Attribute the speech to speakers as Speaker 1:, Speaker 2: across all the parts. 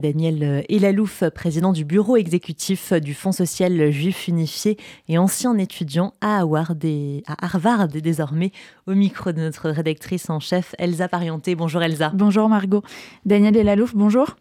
Speaker 1: Daniel Elalouf, président du bureau exécutif du Fonds social juif unifié et ancien étudiant à Harvard, et, désormais, au micro de notre rédactrice en chef Elsa Parienté. Bonjour Elsa.
Speaker 2: Bonjour Margot. Daniel Elalouf, bonjour.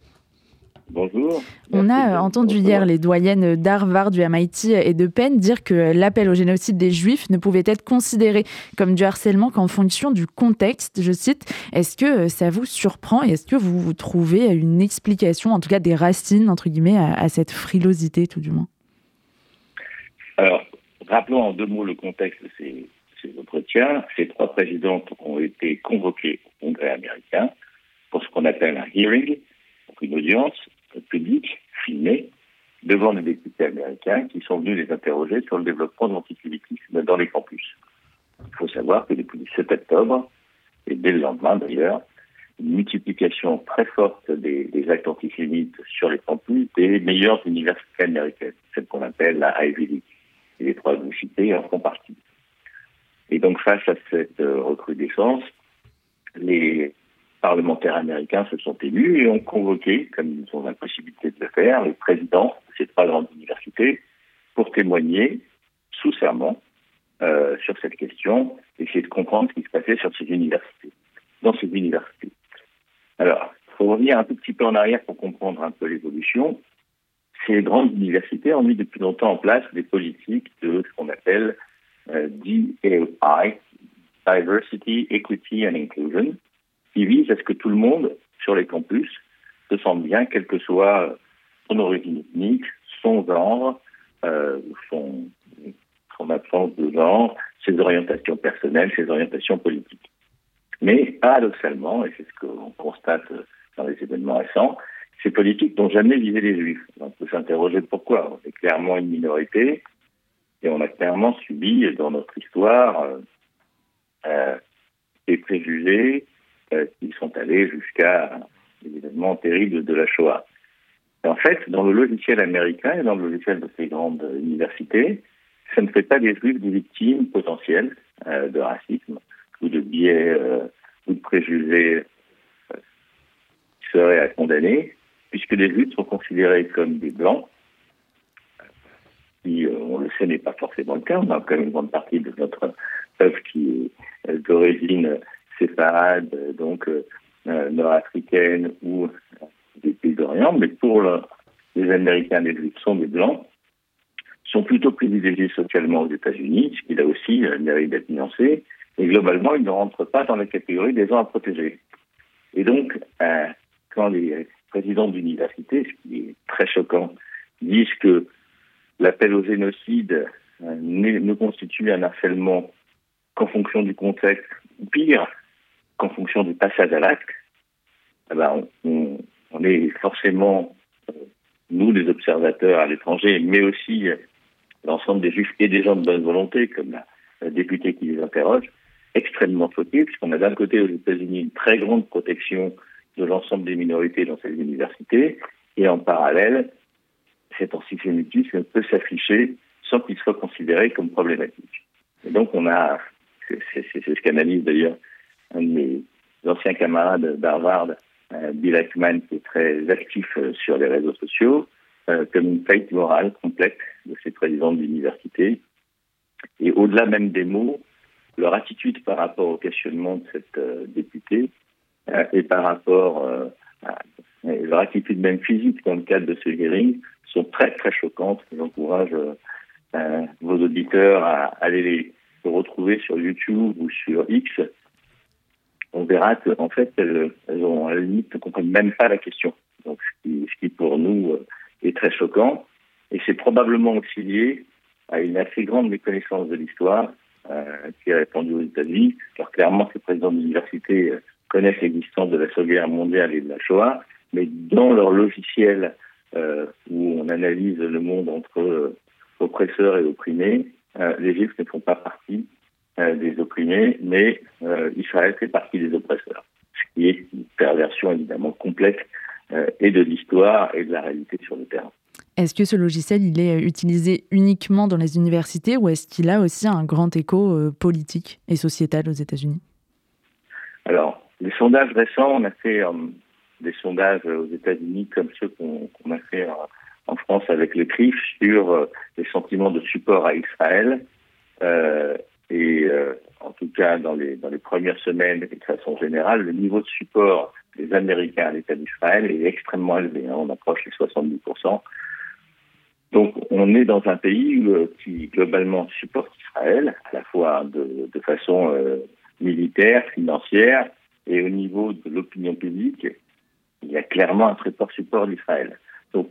Speaker 3: Bonjour.
Speaker 2: On a euh, entendu hier les doyennes d'Harvard, du MIT et de Penn dire que l'appel au génocide des Juifs ne pouvait être considéré comme du harcèlement qu'en fonction du contexte. Je cite, est-ce que euh, ça vous surprend et est-ce que vous, trouvez une explication, en tout cas des racines, entre guillemets, à, cette frilosité, tout du moins?
Speaker 3: Alors, rappelons en deux mots le contexte de ces, ces entretiens. Ces trois présidentes ont été convoquées au Congrès américain pour ce qu'on appelle un hearing, donc une audience public, filmé, devant les députés américains qui sont venus les interroger sur le développement de l'antisémitisme dans les campus. Il faut savoir que depuis le 7 octobre, et dès le lendemain d'ailleurs, une multiplication très forte des, actes antisémites sur les campus des meilleures universités américaines, celles qu'on appelle la Ivy League. Et les trois universités en font partie. Et donc face à cette euh, recrudescence, les parlementaires américains se sont élus et ont convoqué, comme ils ont la possibilité de le faire, les présidents de ces trois grandes universités pour témoigner sous serment euh, sur cette question, essayer de comprendre ce qui se passait sur ces universités, dans ces universités. Alors, il faut revenir un tout petit peu en arrière pour comprendre un peu l'évolution. Ces grandes universités ont mis depuis longtemps en place des politiques de ce qu'on appelle euh, DAI, Diversity, Equity and Inclusion, qui vise à ce que tout le monde sur les campus se sente bien, quelle que soit son origine ethnique, son genre, euh, son, son absence de genre, ses orientations personnelles, ses orientations politiques. Mais paradoxalement, et c'est ce qu'on constate dans les événements récents, ces politiques n'ont jamais visé les juifs. On peut s'interroger pourquoi. On est clairement une minorité et on a clairement subi dans notre histoire euh, euh des préjugés, qui sont allés jusqu'à l'événement terrible de la Shoah. en fait, dans le logiciel américain et dans le logiciel de ces grandes universités, ça ne fait pas des juifs des victimes potentielles euh, de racisme ou de biais euh, ou de préjugés qui seraient à condamner, puisque les juifs sont considérés comme des blancs, qui, on le sait, n'est pas forcément le cas. On a quand même une grande partie de notre peuple qui est d'origine séparades, donc euh, euh, nord-africaines ou des pays d'Orient, mais pour les Américains, les Juifs sont des Blancs, sont plutôt privilégiés socialement aux États-Unis, ce qui là aussi euh, mérite d'être nuancé, et globalement, ils ne rentrent pas dans la catégorie des gens à protéger. Et donc, quand les présidents d'université, ce qui est très choquant, disent que l'appel au génocide ne constitue un harcèlement qu'en fonction du contexte, ou pire, qu'en fonction du passage à l'acte, eh ben, on, est forcément, euh, nous les observateurs à l'étranger, mais aussi euh, l'ensemble des juifs et des gens de bonne volonté, comme la, députée qui les interroge, extrêmement choqués, puisqu'on a d'un côté aux États-Unis une très grande protection de l'ensemble des minorités dans ces universités, et en parallèle, cet antisémitisme peut s'afficher sans qu'il soit considéré comme problématique. Et donc on a, c'est ce qu'analyse d'ailleurs un de mes anciens camarades d'Harvard, euh, Bill Ackman, qui est très actif euh, sur les réseaux sociaux, euh, comme une faillite morale complète de ces présidents d'université. Et au-delà même des mots, leur attitude par rapport au questionnement de cette députée et par rapport à leur attitude même physique dans le cadre de ce hearing sont très très choquantes. J'encourage vos auditeurs à aller les retrouver sur YouTube ou sur X on verra qu'en fait, elles, ont à la limite ne comprennent même pas la question. Donc, ce qui, pour nous euh, est très choquant. Et c'est probablement aussi lié à une assez grande méconnaissance de l'histoire euh, qui est répandue aux États-Unis, car clairement, ces présidents d'université euh, connaissent l'existence de la Seconde Guerre mondiale et de la Shoah, mais dans leur logiciel où on analyse le monde entre oppresseurs et opprimés, les Juifs ne font pas partie euh, des opprimés, mais euh, Israël fait partie des oppresseurs, ce qui est une perversion évidemment complète euh, et de l'histoire et de la réalité sur le terrain.
Speaker 2: Est-ce que ce logiciel, il est utilisé uniquement dans les universités ou est-ce qu'il a aussi un grand écho politique et sociétal aux États-Unis?
Speaker 3: Alors, les sondages récents, on a fait des sondages aux États-Unis comme ceux qu'on a fait en, France avec le CRIF sur les sentiments de support à Israël. Et en tout cas, dans les, premières semaines de façon générale, le niveau de support des Américains à l'État d'Israël est extrêmement élevé. Hein. on approche les 70%. Donc, on est dans un pays euh, qui globalement supporte Israël, à la fois de, façon euh, militaire, financière, et au niveau de l'opinion publique, il y a clairement un très fort support d'Israël. Donc,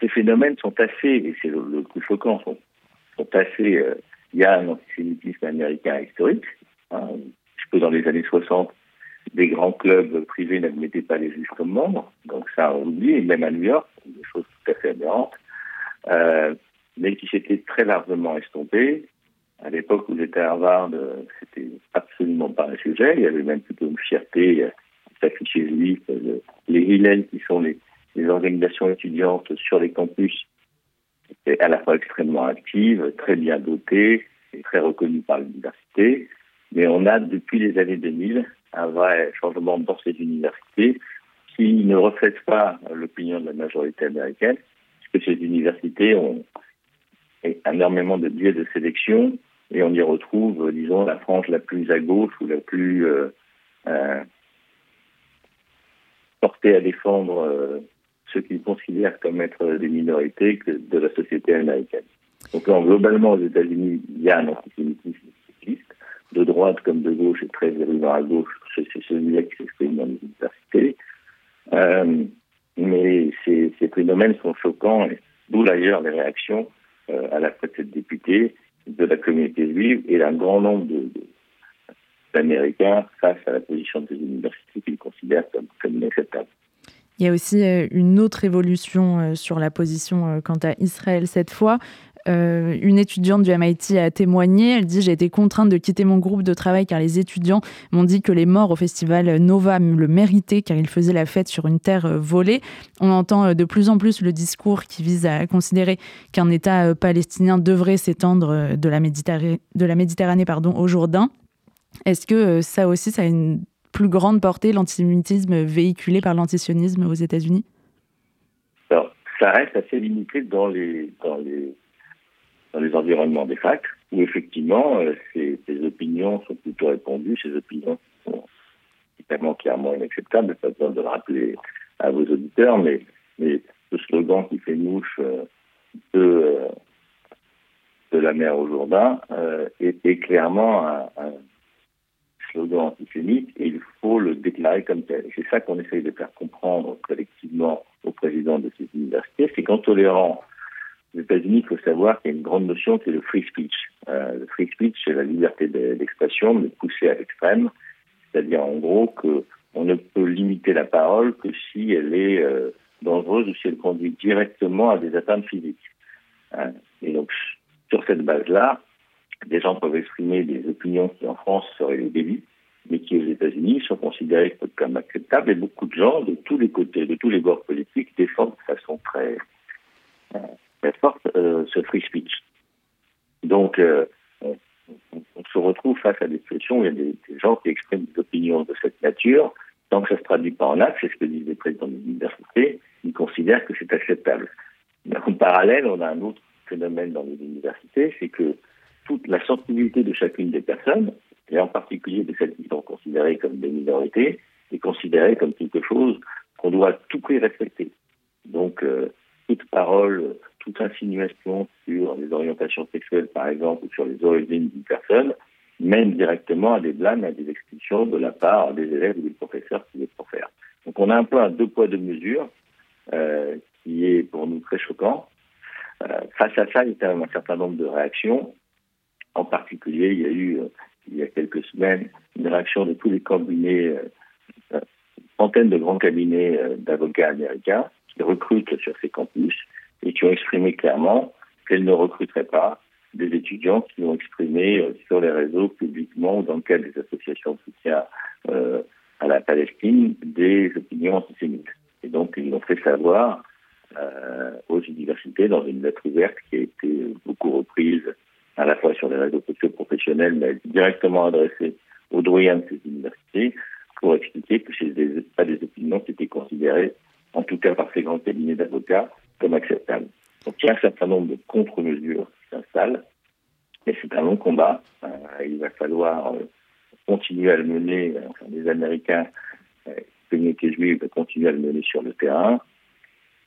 Speaker 3: ces phénomènes sont assez, et c'est le, plus choquant, sont assez. Euh, il y a un antisémitisme américain historique. Hein, que dans les années 60, des grands clubs privés n'admettaient pas les juifs comme membres, donc ça on oublie, et même à New York, des choses tout à fait aberrantes, euh, mais qui s'étaient très largement estompées. À l'époque où j'étais à Harvard, euh, c'était absolument pas un sujet, il y avait même plutôt une fierté s'afficher juif. Les Hillel, qui sont les organisations étudiantes sur les campus, étaient à la fois extrêmement actives, très bien dotées et très reconnues par l'université. Mais on a, depuis les années 2000, un vrai changement dans ces universités qui ne reflète pas l'opinion de la majorité américaine, puisque ces universités ont énormément de biais de sélection et on y retrouve, disons, la frange la plus à gauche ou la plus euh, euh, portée à défendre euh, ceux qu'ils considèrent comme être des minorités que de la société américaine. Donc, globalement, aux États-Unis, il y a un antisémitisme de droite comme de gauche et très virulent à gauche, c'est celui-là qui s'exprime dans les universités. Euh, mais ces, phénomènes sont choquants, d'où d'ailleurs les réactions euh, à la fois de cette députée, de la communauté juive et d'un grand nombre d'Américains face à la position des universités qu'ils considèrent comme, comme inacceptable.
Speaker 2: Il y a aussi euh, une autre évolution sur la position quant à Israël cette fois. Euh, une étudiante du MIT a témoigné. Elle dit J'ai été contrainte de quitter mon groupe de travail car les étudiants m'ont dit que les morts au festival Nova le méritaient car ils faisaient la fête sur une terre euh, volée. On entend euh, de plus en plus le discours qui vise à considérer qu'un État palestinien devrait s'étendre de la Méditerranée, de la Méditerranée pardon, au Jourdain. Est-ce que ça aussi, ça a une plus grande portée, l'antisémitisme véhiculé par l'antisionisme aux États-Unis?
Speaker 3: Alors, ça reste assez limité dans les, dans les dans les environnements des facs, où effectivement euh, ces, opinions sont plutôt répandues, ces opinions sont évidemment clairement inacceptables, pas besoin de le rappeler à vos auditeurs, mais, mais ce slogan qui fait mouche euh, de, euh, de la mer au Jourdain est, clairement un, slogan antisémite et il faut le déclarer comme tel. C'est ça qu'on essaye de faire comprendre collectivement au président de ces universités, c'est qu'en tolérant aux États-Unis, il faut savoir qu'il y a une grande notion qui est le free speech. Euh, le free speech, c'est la liberté d'expression, mais poussée à l'extrême. C'est-à-dire, en gros, qu'on ne peut limiter la parole que si elle est euh, dangereuse ou si elle conduit directement à des atteintes physiques. Hein. Et donc, sur cette base-là, des gens peuvent exprimer des opinions qui, en France, seraient des délits, mais qui, aux États-Unis, sont considérées comme acceptables. Et beaucoup de gens, de tous les côtés, de tous les bords politiques, défendent de façon très... Euh, forte euh, ce free speech. Donc, euh, on, se retrouve face à des situations où il y a des, gens qui expriment des opinions de cette nature. Tant que ça ne se traduit pas en acte, c'est ce que disent les présidents des universités, ils considèrent que c'est acceptable. En parallèle, on a un autre phénomène dans les universités, c'est que toute la sensibilité de chacune des personnes, et en particulier de celles qui sont considérées comme des minorités, est considérée comme quelque chose qu'on doit tout prix respecter. Donc, euh, toute parole toute insinuation sur les orientations sexuelles, par exemple, ou sur les origines d'une personne, mène directement à des blâmes, à des expulsions de la part des élèves ou des professeurs qui les faire. Donc on a un peu un deux poids, deux mesures, euh, qui est pour nous très choquant. Euh, face à ça, il y a un certain nombre de réactions. En particulier, il y a eu, euh, il y a quelques semaines, une réaction de tous les cabinets, une centaine de grands cabinets d'avocats américains qui recrutent sur ces campus et qui ont exprimé clairement qu'elles ne recruteraient pas des étudiants qui ont exprimé euh, sur les réseaux publiquement ou dans le cadre des associations de soutien euh, à la Palestine des opinions antisémites. Et donc, ils l'ont fait savoir euh, aux universités dans une lettre ouverte qui a été beaucoup reprise à la fois sur les réseaux sociaux professionnels, mais directement adressée aux doyens de ces universités, pour expliquer que chez pas des opinions c'était considéré, en tout cas par ces grands cabinets d'avocats, comme acceptable. Donc il y a un certain nombre de contre-mesures qui s'installent, mais c'est un long combat. Euh, il va falloir euh, continuer à le mener, enfin les Américains, euh, communauté juive va continuer à le mener sur le terrain.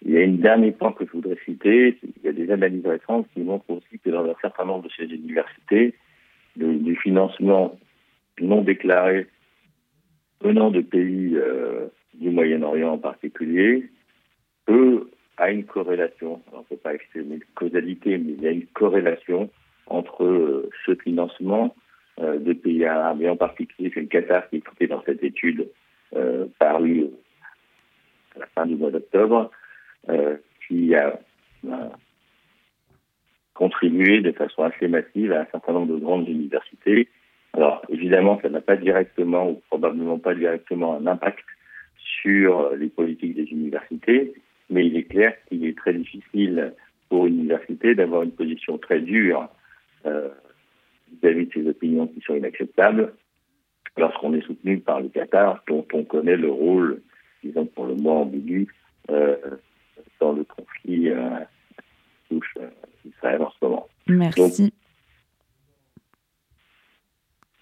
Speaker 3: Il y a une dernier point que je voudrais citer, il y a des analyses récentes qui montrent aussi que dans un certain nombre de ces universités, du financement non déclaré venant de pays euh, du Moyen-Orient en particulier, peut a une corrélation. on ne peut pas exprimer une causalité, mais il y a une corrélation entre euh, ce financement euh, de pays arabes, et en particulier, c'est le Qatar qui est dans cette étude parue à la fin du mois d'octobre, qui a contribué de façon assez massive à un certain nombre de grandes universités. Alors évidemment, ça n'a pas directement ou probablement pas directement un impact sur les politiques des universités, mais il est clair qu'il est très difficile pour une université d'avoir une position très dure euh, vis-à-vis de ses opinions qui sont inacceptables lorsqu'on est soutenu par le Qatar, dont on connaît le rôle, disons pour le moins ambigu, euh,
Speaker 2: Merci.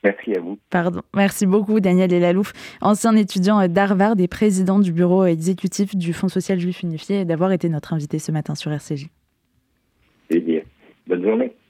Speaker 3: Merci à vous.
Speaker 2: Pardon. Merci beaucoup, Daniel Elalouf, ancien étudiant d'Harvard et président du bureau exécutif du Fonds social juif unifié, d'avoir été notre invité ce matin sur RCJ.
Speaker 3: Bonne journée.